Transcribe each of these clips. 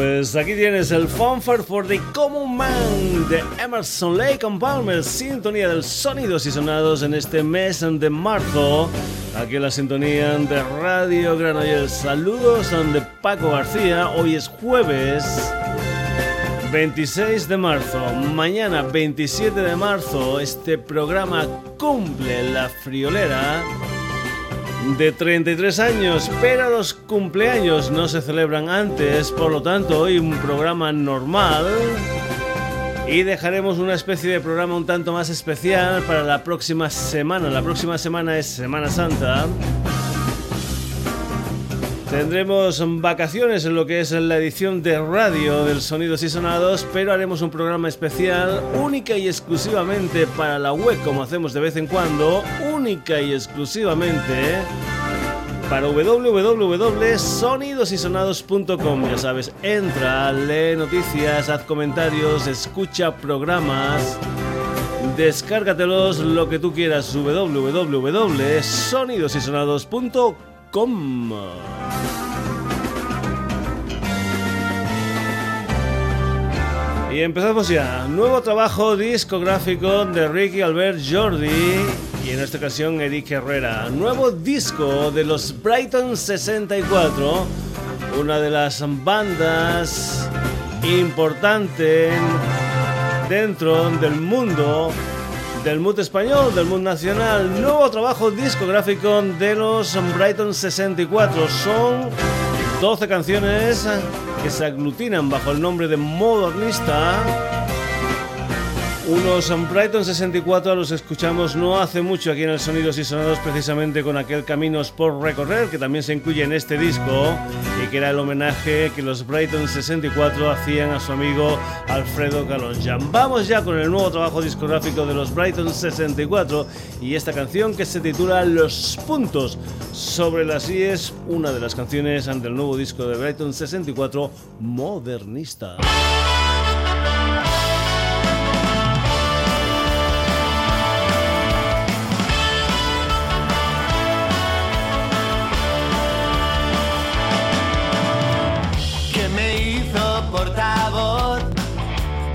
Pues aquí tienes el Fanfare for the Common Man de Emerson Lake and Palmer, sintonía del sonidos y sonados en este mes de marzo. Aquí en la sintonía de Radio Granollers. Saludos de Paco García. Hoy es jueves 26 de marzo. Mañana 27 de marzo este programa cumple la friolera de 33 años, pero los cumpleaños no se celebran antes, por lo tanto hoy un programa normal y dejaremos una especie de programa un tanto más especial para la próxima semana. La próxima semana es Semana Santa. Tendremos vacaciones en lo que es la edición de radio del Sonidos y Sonados, pero haremos un programa especial única y exclusivamente para la web, como hacemos de vez en cuando, única y exclusivamente para www.sonidosysonados.com. Ya sabes, entra, lee noticias, haz comentarios, escucha programas. Descárgatelos lo que tú quieras www.sonidosysonados.com. Y empezamos ya. Nuevo trabajo discográfico de Ricky Albert Jordi y en esta ocasión Eric Herrera. Nuevo disco de los Brighton 64, una de las bandas importantes dentro del mundo del mood español, del mood nacional. Nuevo trabajo discográfico de los Brighton 64. Son 12 canciones que se aglutinan bajo el nombre de Modernista. Unos Brighton 64 los escuchamos no hace mucho aquí en el Sonidos y Sonados precisamente con aquel Caminos por Recorrer que también se incluye en este disco y que era el homenaje que los Brighton 64 hacían a su amigo Alfredo Calonja. Vamos ya con el nuevo trabajo discográfico de los Brighton 64 y esta canción que se titula Los puntos sobre las IES, una de las canciones del nuevo disco de Brighton 64, Modernista.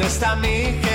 De esta mi generación.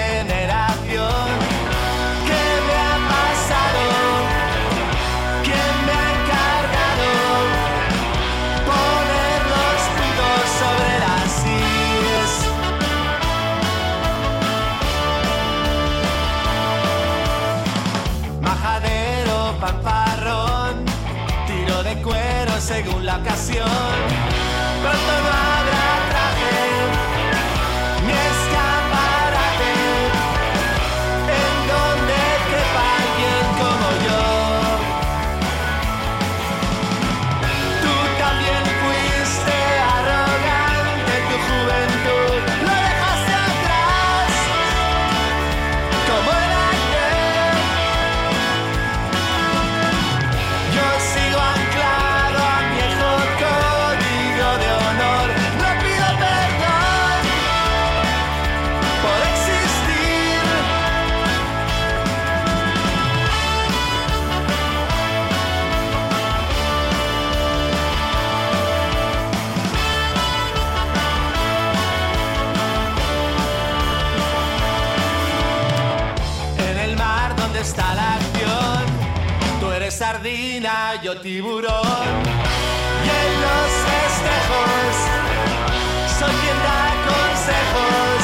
Sardina, yo tiburón. Y en los festejos, soy quien da consejos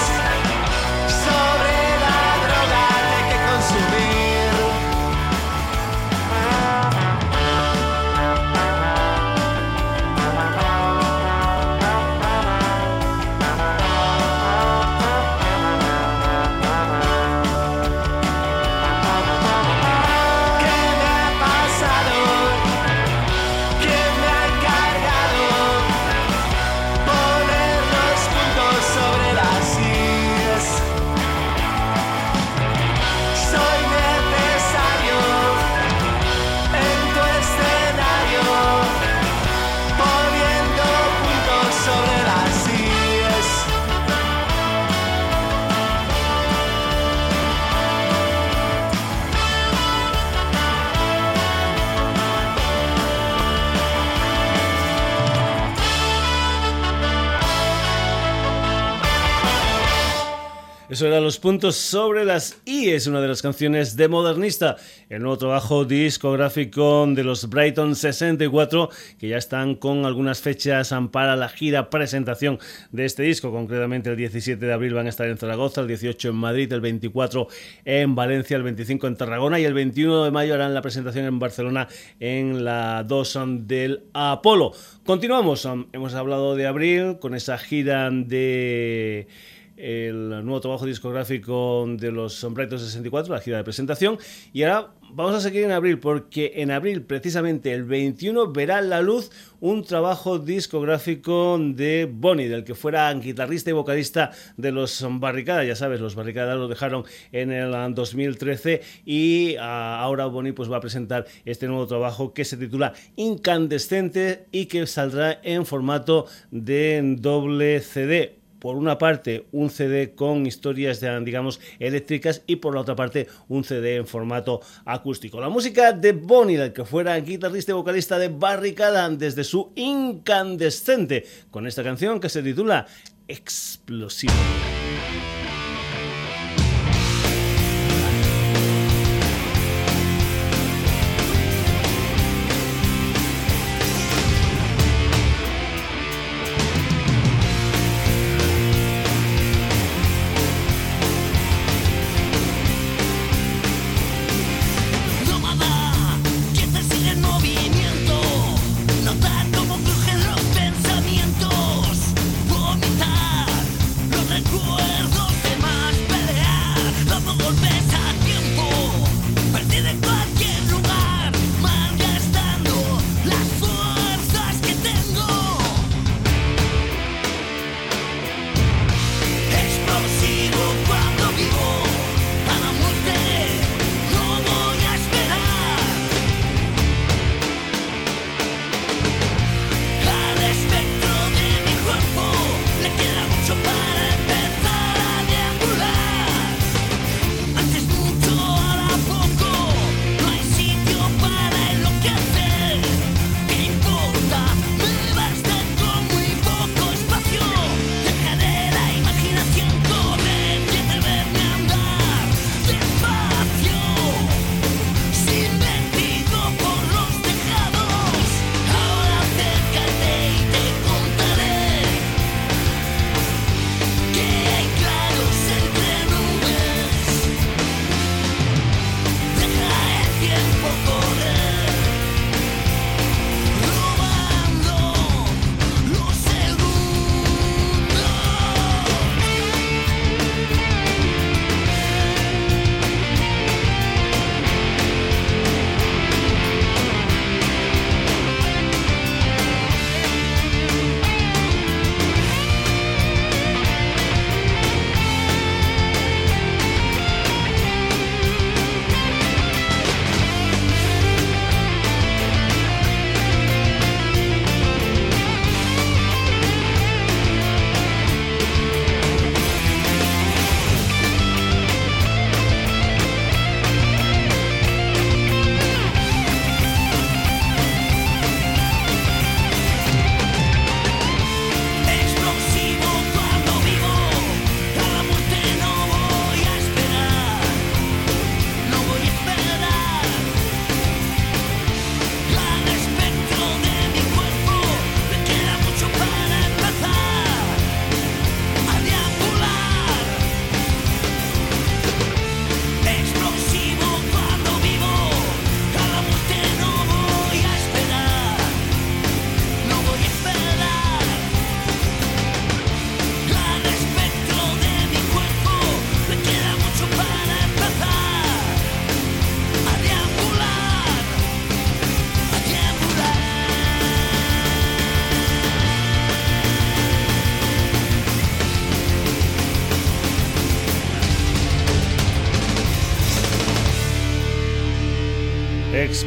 Eso era los puntos sobre las I, es una de las canciones de Modernista, el nuevo trabajo discográfico de los Brighton 64, que ya están con algunas fechas para la gira presentación de este disco. Concretamente el 17 de abril van a estar en Zaragoza, el 18 en Madrid, el 24 en Valencia, el 25 en Tarragona y el 21 de mayo harán la presentación en Barcelona en la 2 del Apolo. Continuamos, hemos hablado de abril con esa gira de el nuevo trabajo discográfico de los Brighton 64, la gira de presentación. Y ahora vamos a seguir en abril, porque en abril, precisamente el 21, verá la luz un trabajo discográfico de Bonnie, del que fuera guitarrista y vocalista de los Barricada. Ya sabes, los Barricada lo dejaron en el 2013 y ah, ahora Bonnie pues, va a presentar este nuevo trabajo que se titula Incandescente y que saldrá en formato de doble CD por una parte un CD con historias digamos eléctricas y por la otra parte un CD en formato acústico. La música de Bonnie, el que fuera guitarrista y vocalista de Barricada desde su incandescente con esta canción que se titula Explosivo.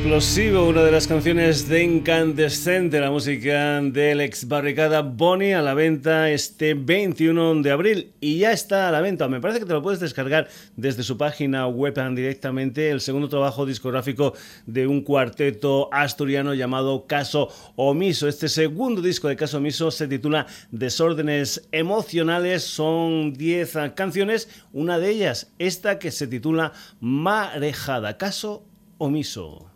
Explosivo, una de las canciones de Incandescente, la música del ex barricada Bonnie a la venta este 21 de abril y ya está a la venta. Me parece que te lo puedes descargar desde su página web directamente. El segundo trabajo discográfico de un cuarteto asturiano llamado Caso Omiso. Este segundo disco de Caso Omiso se titula Desórdenes Emocionales. Son 10 canciones, una de ellas, esta que se titula Marejada. Caso omiso.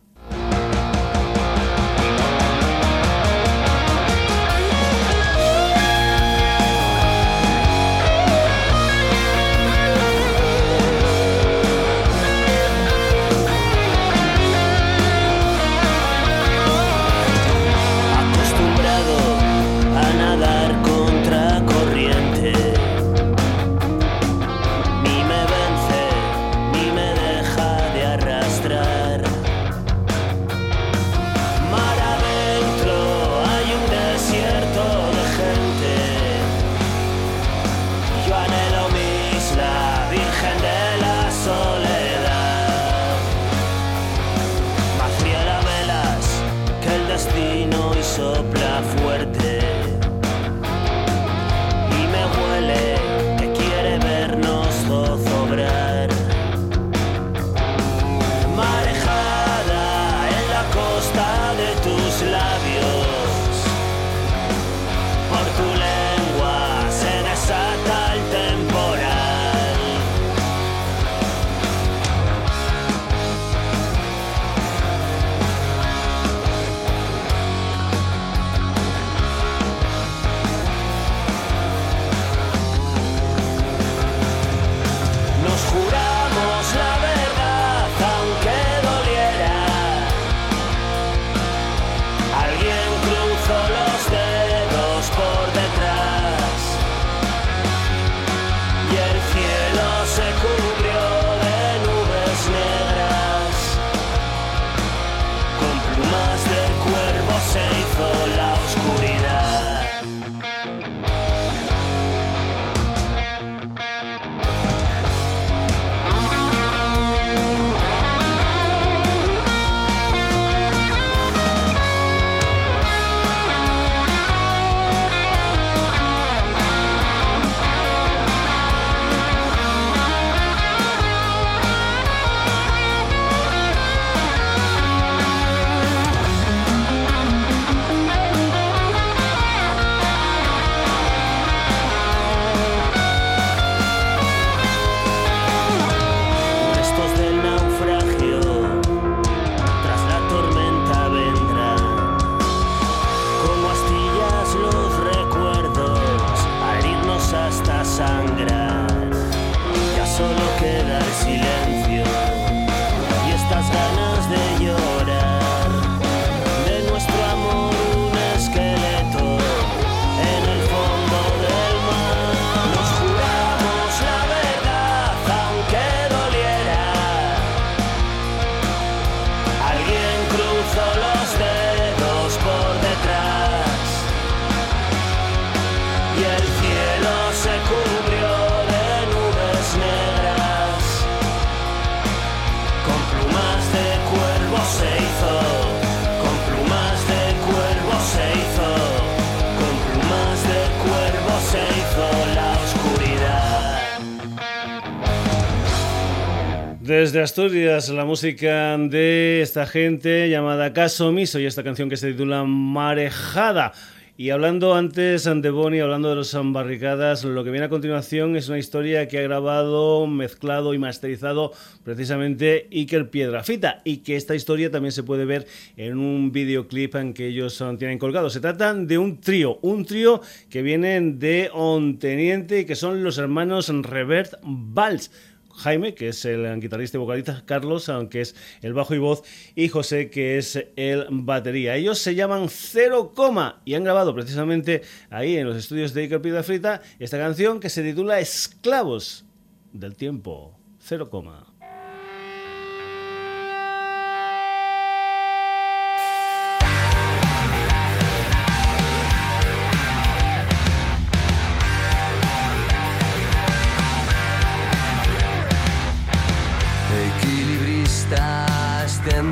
Desde Asturias, la música de esta gente llamada Caso Miso y esta canción que se titula Marejada. Y hablando antes de Bonnie, hablando de los barricadas, lo que viene a continuación es una historia que ha grabado, mezclado y masterizado precisamente Iker Piedrafita y que esta historia también se puede ver en un videoclip en que ellos tienen colgado. Se trata de un trío, un trío que vienen de Onteniente y que son los hermanos Revert Valls Jaime, que es el guitarrista y vocalista, Carlos, aunque es el bajo y voz, y José, que es el batería. Ellos se llaman Cero Coma y han grabado precisamente ahí en los estudios de Iker Pida Frita esta canción que se titula Esclavos del Tiempo. Cero Coma.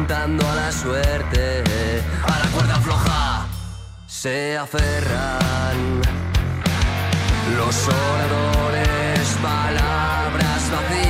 Tentando a la suerte, a la cuerda floja se aferran los soñadores, palabras vacías,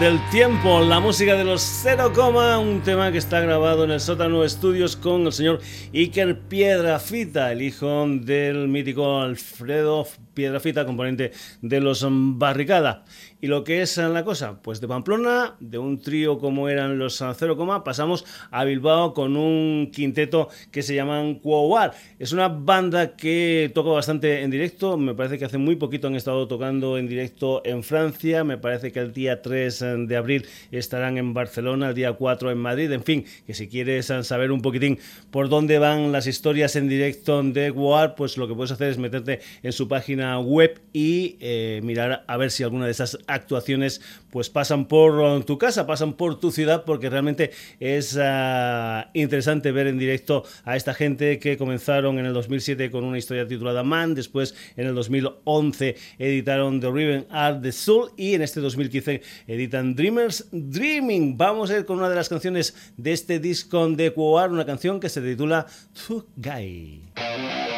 del tiempo, la música de los Cero Coma, un tema que está grabado en el sótano estudios con el señor Iker Piedrafita, el hijo del mítico Alfredo Piedrafita, componente de los Barricada. Y lo que es la cosa, pues de Pamplona, de un trío como eran los Cero Coma, pasamos a Bilbao con un quinteto que se llaman Quowar. Es una banda que toca bastante en directo, me parece que hace muy poquito han estado tocando en directo en Francia, me parece que el día 3 de abril estarán en Barcelona, el día 4 en Madrid, en fin, que si quieres saber un poquitín por dónde van las historias en directo de Quowar, pues lo que puedes hacer es meterte en su página web y eh, mirar a ver si alguna de esas actuaciones pues pasan por tu casa, pasan por tu ciudad, porque realmente es ah, interesante ver en directo a esta gente que comenzaron en el 2007 con una historia titulada Man, después en el 2011 editaron The Riven Art the Soul y en este 2015 editan Dreamers Dreaming. Vamos a ir con una de las canciones de este disco de Quoar, una canción que se titula Gai.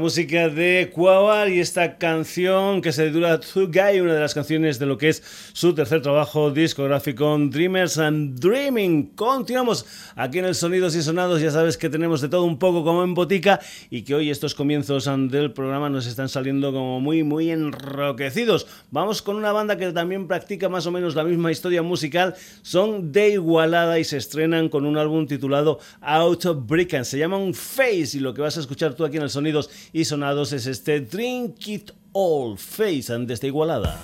Música de Quawar y esta canción que se titula Guy, una de las canciones de lo que es su tercer trabajo discográfico Dreamers and Dreaming. Continuamos aquí en el Sonidos y Sonados, ya sabes que tenemos de todo un poco como en botica y que hoy estos comienzos del programa nos están saliendo como muy muy enroquecidos. Vamos con una banda que también practica más o menos la misma historia musical, son de Igualada y se estrenan con un álbum titulado Out of Bricken. Se llaman Face y lo que vas a escuchar tú aquí en el Sonidos y Sonados es este Drink It All Face desde Igualada.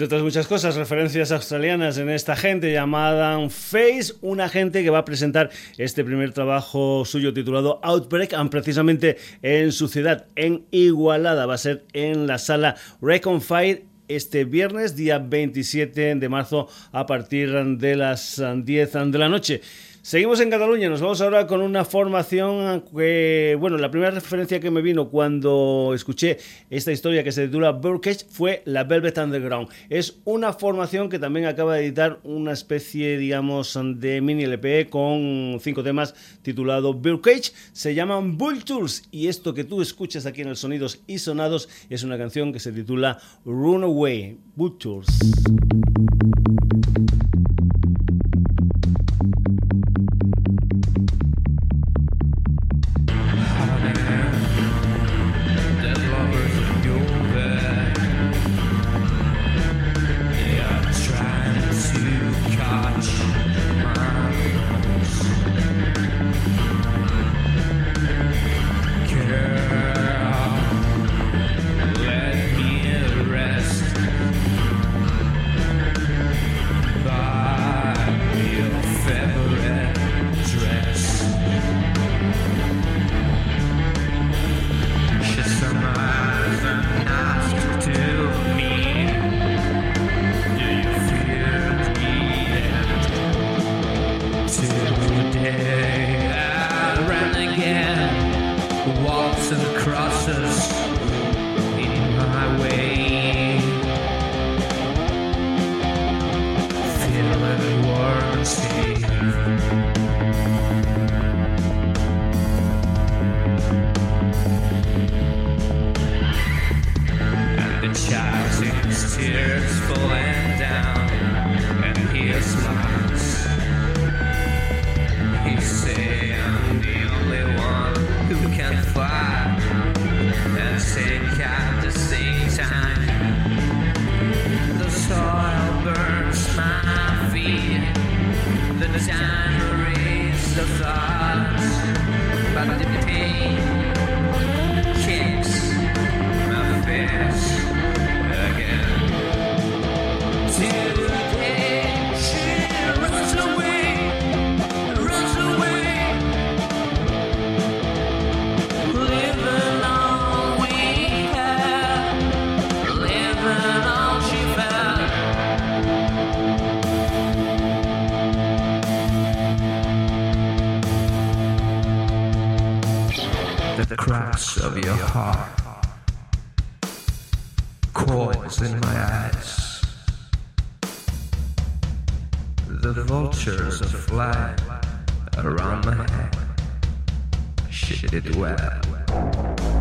Entre otras muchas cosas, referencias australianas en esta gente llamada Face, una gente que va a presentar este primer trabajo suyo titulado Outbreak, precisamente en su ciudad, en Igualada. Va a ser en la sala Reconfire este viernes, día 27 de marzo, a partir de las 10 de la noche. Seguimos en Cataluña, nos vamos ahora con una formación que, bueno, la primera referencia que me vino cuando escuché esta historia que se titula Birdcage fue la Velvet Underground. Es una formación que también acaba de editar una especie, digamos, de mini LP con cinco temas titulado Birdcage. Se llaman Vultures y esto que tú escuchas aquí en el Sonidos y Sonados es una canción que se titula Runaway the Coins in my eyes. The vultures are flying around my head. Shitted web.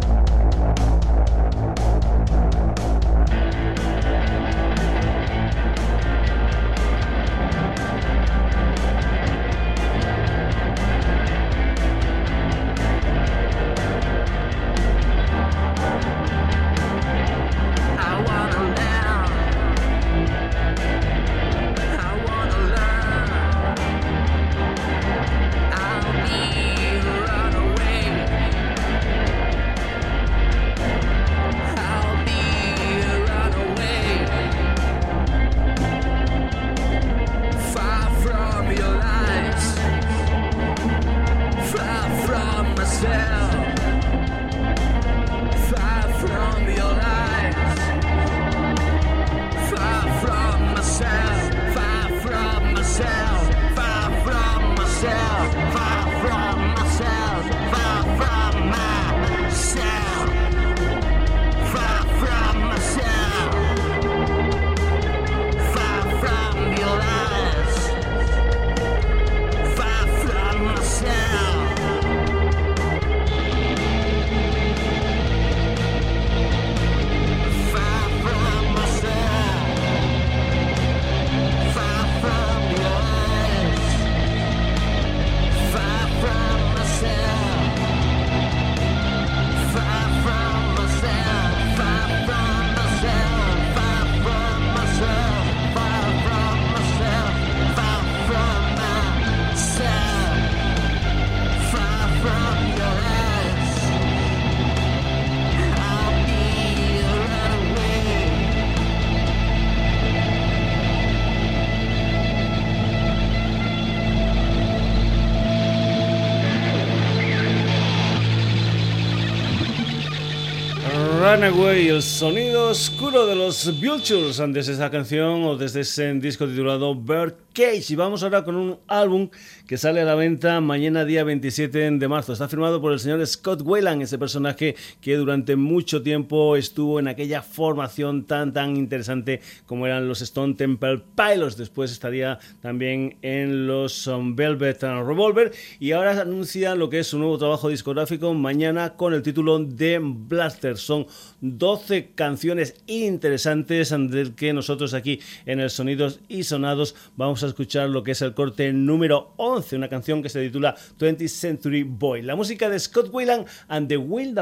El sonido oscuro de los Vultures, desde esa canción o desde ese disco titulado Birdcage. Y vamos ahora con un álbum que sale a la venta mañana día 27 de marzo. Está firmado por el señor Scott Wayland, ese personaje que durante mucho tiempo estuvo en aquella formación tan tan interesante como eran los Stone Temple Pilots. Después estaría también en los um, Velvet Revolver y ahora anuncia lo que es su nuevo trabajo discográfico mañana con el título de Blaster. Son 12 canciones interesantes del que nosotros aquí en el Sonidos y Sonados vamos a escuchar lo que es el corte número 11 una canción que se titula 20th Century Boy. La música de Scott Weiland and the Wild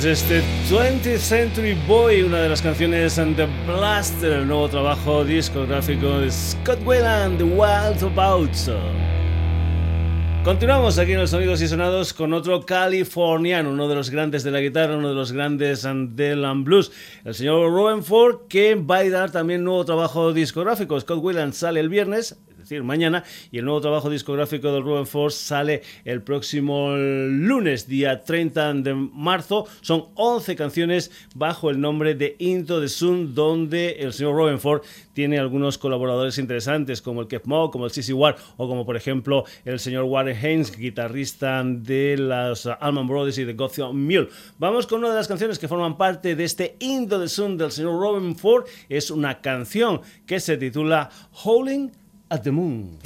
tenías este 20th Century Boy, una de las canciones and The Blaster, el nuevo trabajo discográfico de Scott Wayland, The Wild About. Continuamos aquí en los Sonidos y Sonados con otro californiano, uno de los grandes de la guitarra, uno de los grandes del blues, el señor Robin Ford, que va a dar también nuevo trabajo discográfico. Scott Wayland sale el viernes, mañana. Y el nuevo trabajo discográfico de Ruben Force sale el próximo lunes, día 30 de marzo. Son 11 canciones bajo el nombre de Into the Sun, donde el señor Ruben Ford tiene algunos colaboradores interesantes, como el Kev Mo, como el CC Ward, o como por ejemplo el señor Warren Haynes, guitarrista de los Allman Brothers y de Gotham Mule. Vamos con una de las canciones que forman parte de este Into the Sun del señor Robin Ford. Es una canción que se titula Howling at the Moon.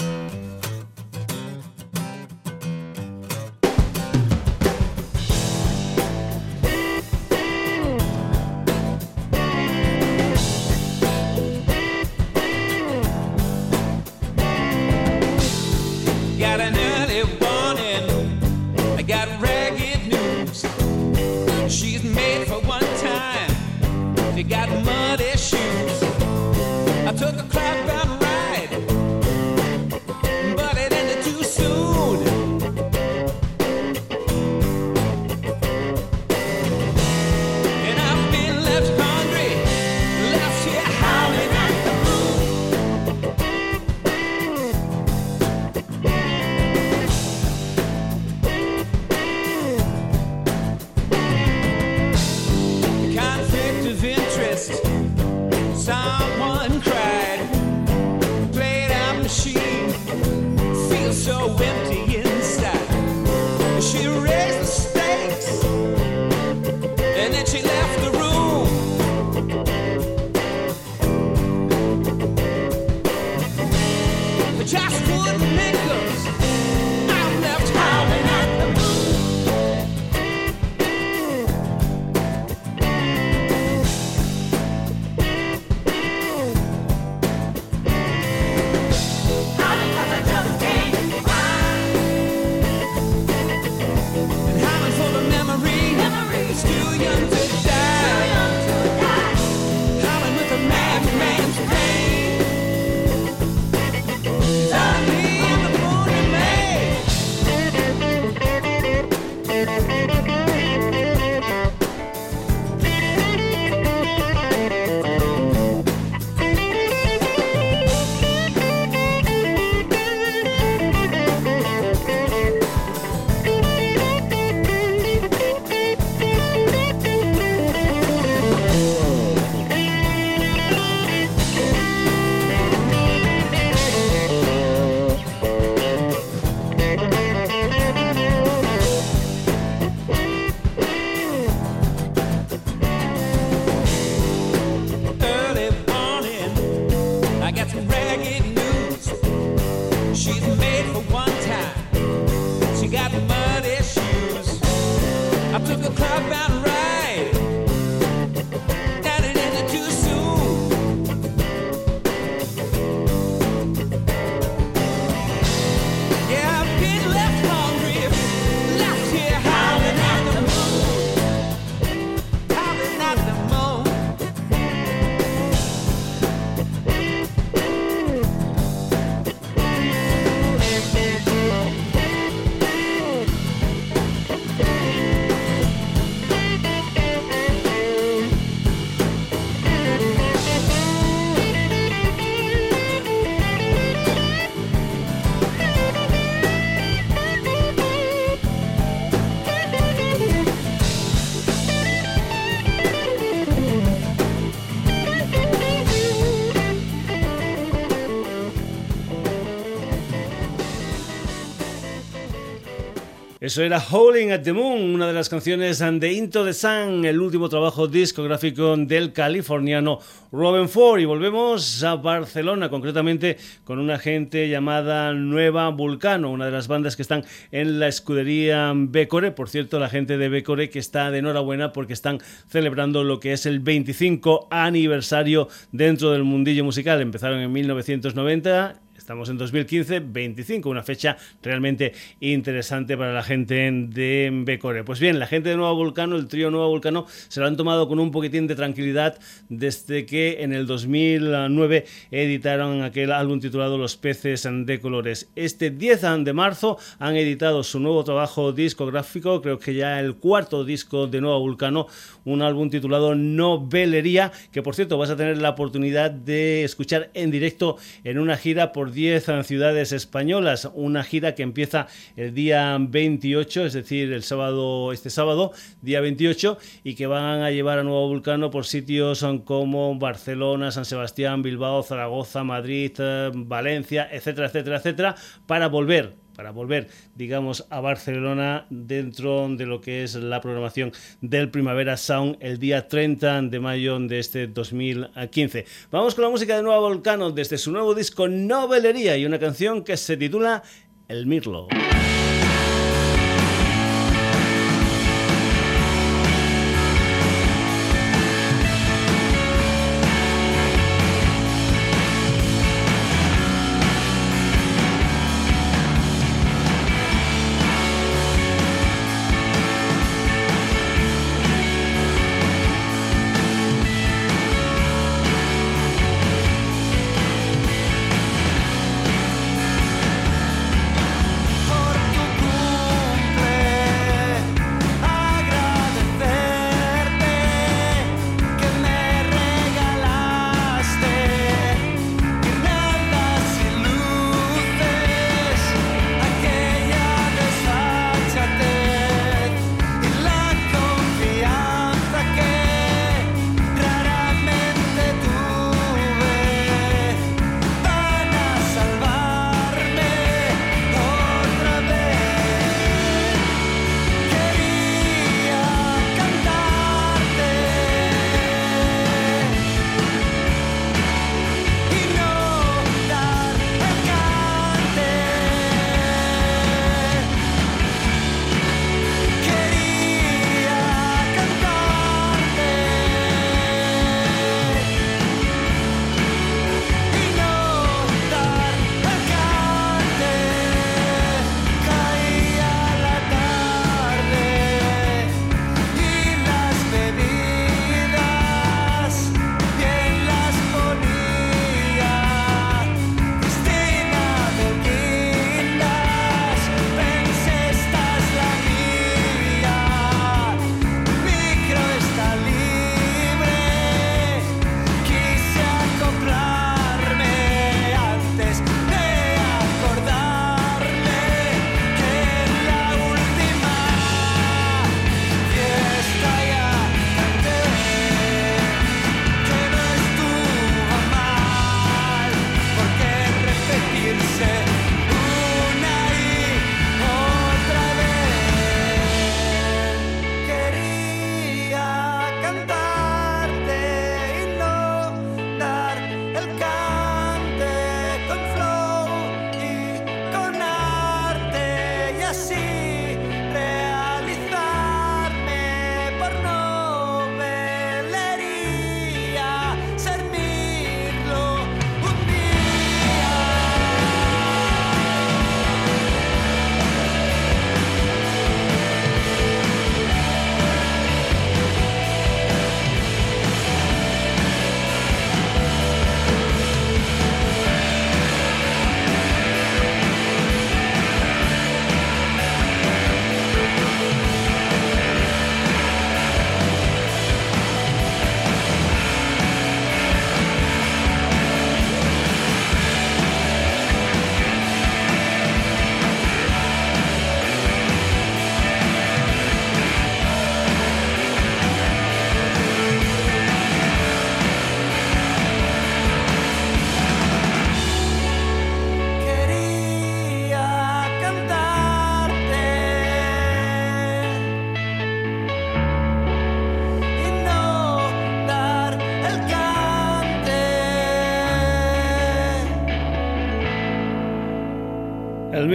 Eso era Howling at the Moon, una de las canciones de Into the Sun, el último trabajo discográfico del californiano Robin Ford. Y volvemos a Barcelona, concretamente con una gente llamada Nueva Vulcano, una de las bandas que están en la escudería Becore. Por cierto, la gente de Becore que está de enhorabuena porque están celebrando lo que es el 25 aniversario dentro del mundillo musical. Empezaron en 1990 Estamos en 2015, 25, una fecha realmente interesante para la gente de Becore. Pues bien, la gente de Nuevo Vulcano, el trío Nuevo Vulcano, se lo han tomado con un poquitín de tranquilidad desde que en el 2009 editaron aquel álbum titulado Los peces de colores. Este 10 de marzo han editado su nuevo trabajo discográfico, creo que ya el cuarto disco de Nuevo Vulcano, un álbum titulado Novelería, que por cierto vas a tener la oportunidad de escuchar en directo en una gira por 10 ciudades españolas, una gira que empieza el día 28, es decir, el sábado, este sábado, día 28, y que van a llevar a Nuevo Vulcano por sitios como Barcelona, San Sebastián, Bilbao, Zaragoza, Madrid, eh, Valencia, etcétera, etcétera, etcétera, para volver para volver, digamos, a Barcelona dentro de lo que es la programación del Primavera Sound el día 30 de mayo de este 2015. Vamos con la música de Nuevo Volcano desde su nuevo disco Novelería y una canción que se titula El Mirlo.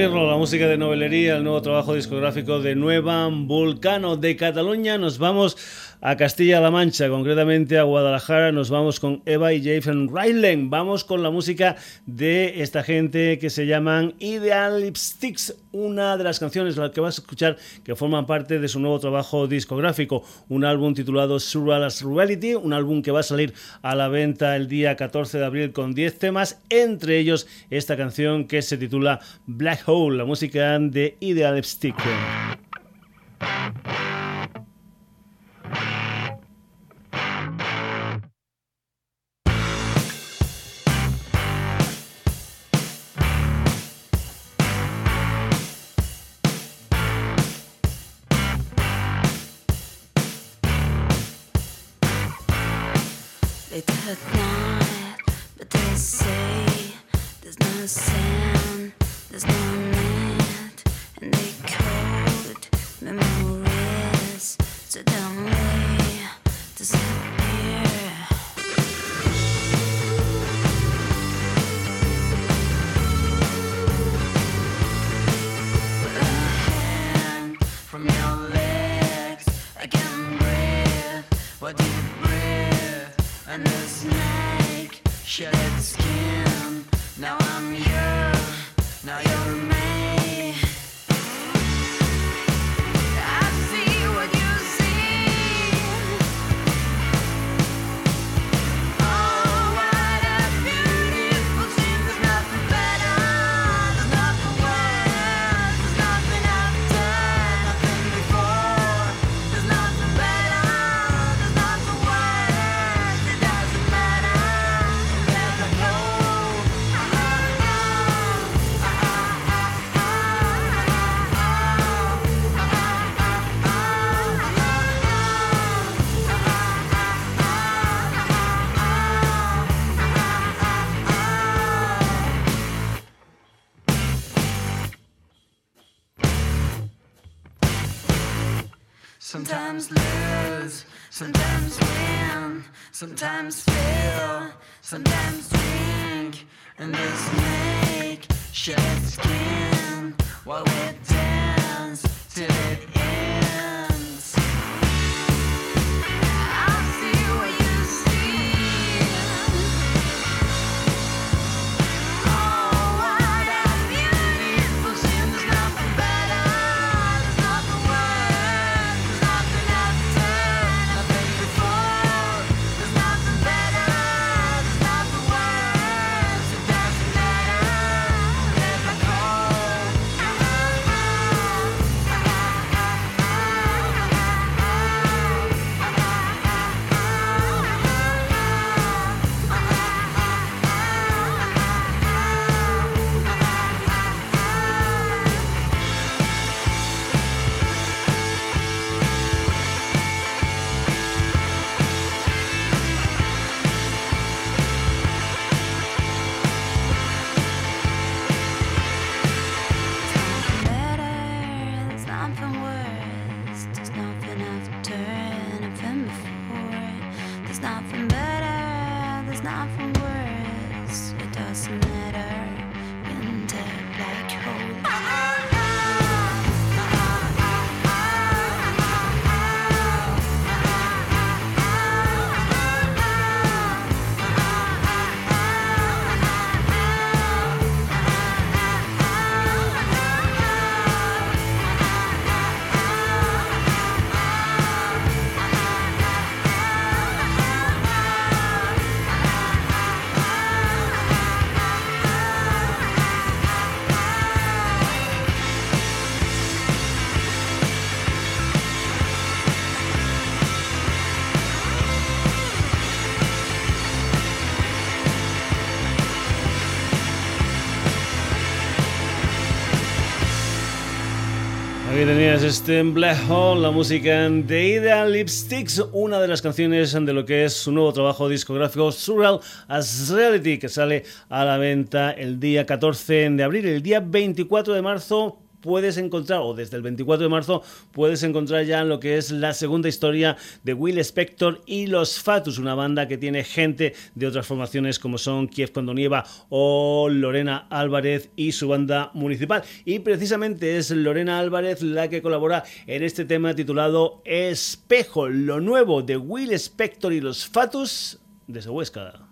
La música de novelería, el nuevo trabajo discográfico de Nueva Vulcano de Cataluña. Nos vamos a Castilla-La Mancha, concretamente a Guadalajara. Nos vamos con Eva y Jason Ryland. Vamos con la música de esta gente que se llaman Ideal Lipsticks, una de las canciones las que vas a escuchar que forman parte de su nuevo trabajo discográfico, un álbum titulado Surreal as Reality, un álbum que va a salir a la venta el día 14 de abril con 10 temas, entre ellos esta canción que se titula Black Hole, la música de Ideal Lipstick. But they say there's no sound, there's no net, and they call it memories. So don't disappear? From your legs, I can't breathe. What do you breathe? And this night shed skin. Now I'm here. Now you're. Este Black Hole, la música de Ideal Lipsticks, una de las canciones de lo que es su nuevo trabajo discográfico Surreal as Reality, que sale a la venta el día 14 de abril. El día 24 de marzo puedes encontrar, o desde el 24 de marzo, puedes encontrar ya lo que es la segunda historia de Will Spector y los Fatus, una banda que tiene gente de otras formaciones como son Kiev cuando nieva o Lorena Álvarez y su banda municipal. Y precisamente es Lorena Álvarez la que colabora en este tema titulado Espejo, lo nuevo de Will Spector y los Fatus desde Huesca.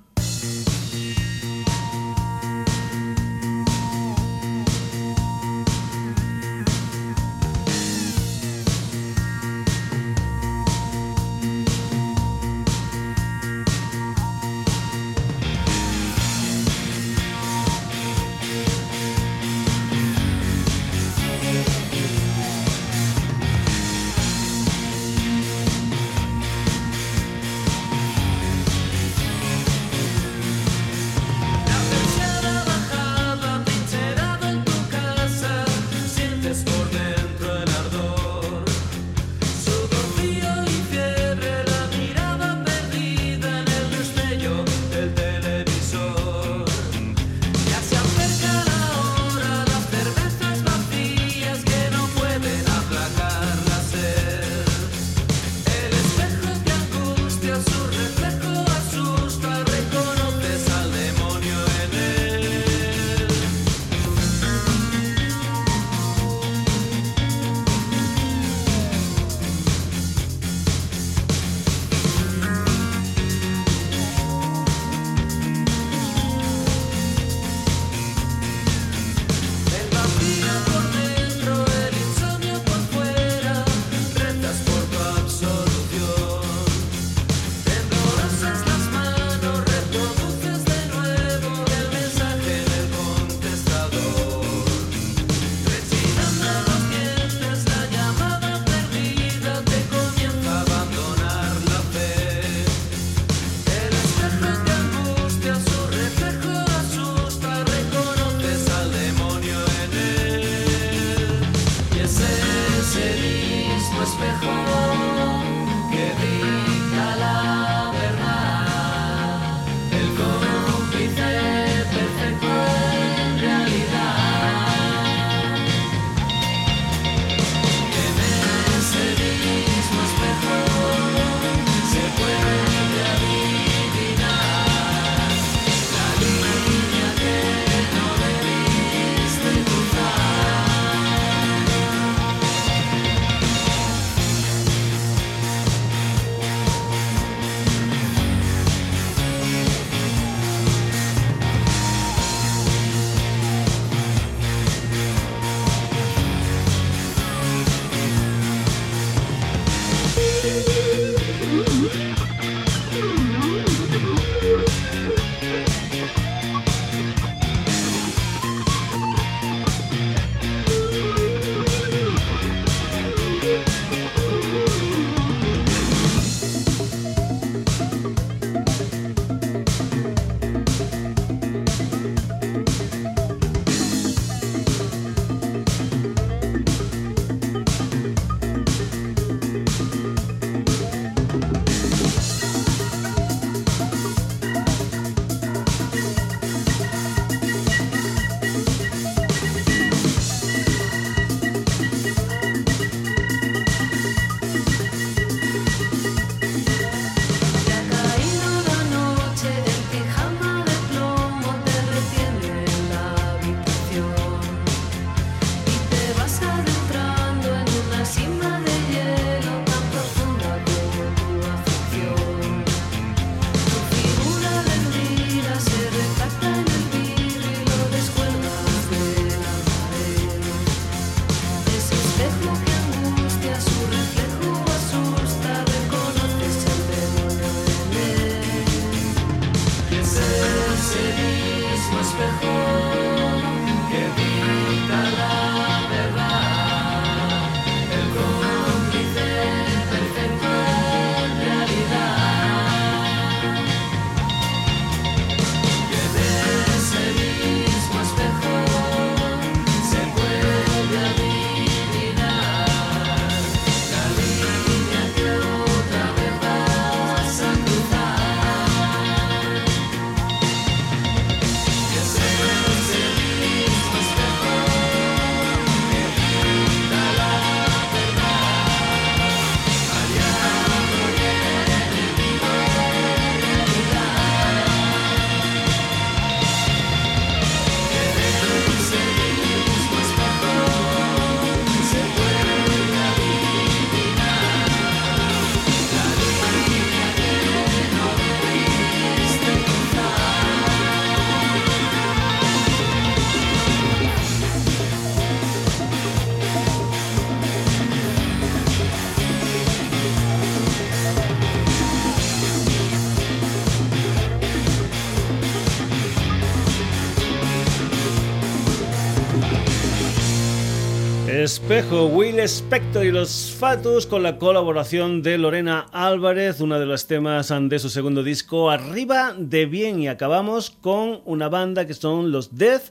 Espejo, Will Spector y los Fatus con la colaboración de Lorena Álvarez, uno de los temas de su segundo disco, Arriba de Bien, y acabamos con una banda que son los Death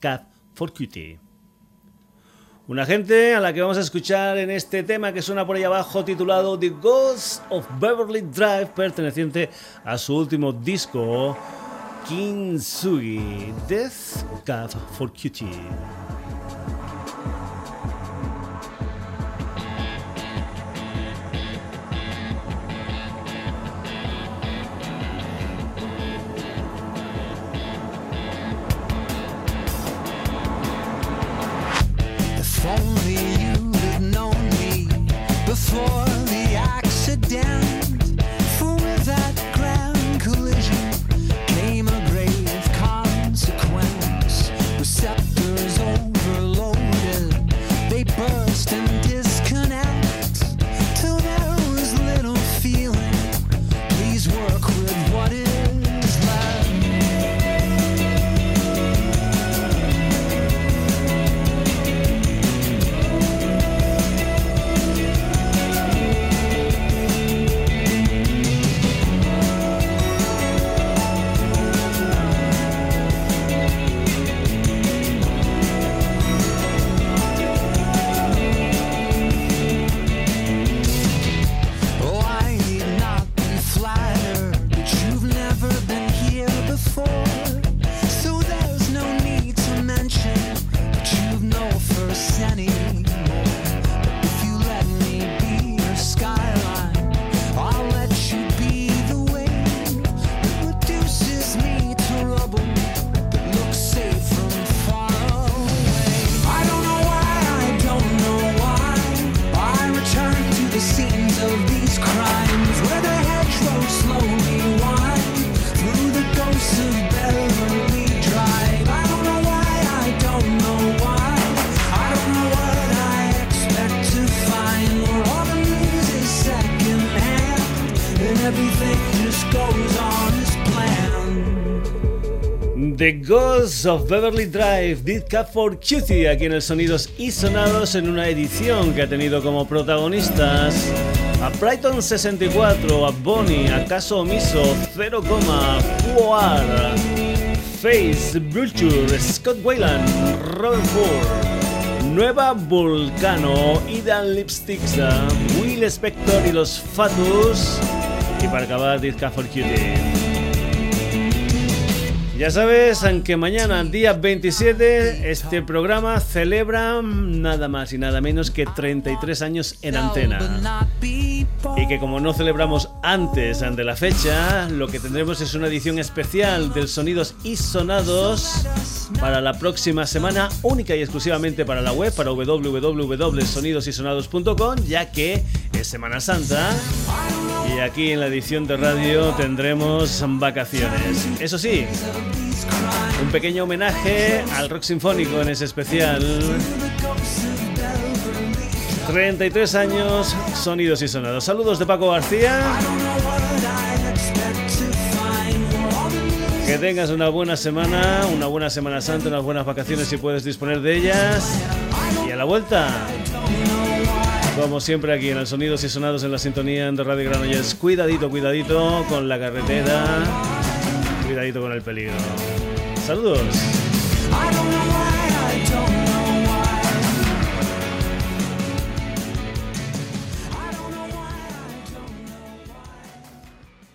Cat for Cutie. Una gente a la que vamos a escuchar en este tema que suena por ahí abajo titulado The Ghost of Beverly Drive, perteneciente a su último disco, Kintsugi, Death Cat for Cutie. The Ghosts of Beverly Drive did Cap for Cutie aquí en el Sonidos y Sonados en una edición que ha tenido como protagonistas a Brighton 64, a Bonnie, a Caso Omiso, 0, Fuar, Face, Vulture, Scott Wayland, Robert Ford, Nueva Volcano, Ida Lipsticks, Will Spector y los Fatus. Y para acabar, Did Cap for Cutie. Ya sabes, aunque mañana, día 27, este programa celebra nada más y nada menos que 33 años en antena. Y que como no celebramos antes de la fecha, lo que tendremos es una edición especial del Sonidos y Sonados para la próxima semana, única y exclusivamente para la web, para www.sonidosysonados.com, ya que es Semana Santa. Aquí en la edición de radio tendremos vacaciones. Eso sí, un pequeño homenaje al rock sinfónico en ese especial. 33 años, sonidos y sonados. Saludos de Paco García. Que tengas una buena semana, una buena Semana Santa, unas buenas vacaciones si puedes disponer de ellas. Y a la vuelta, como siempre aquí en el Sonidos y Sonados en la sintonía de Radio Granollers. Cuidadito, cuidadito con la carretera. Cuidadito con el peligro. Saludos.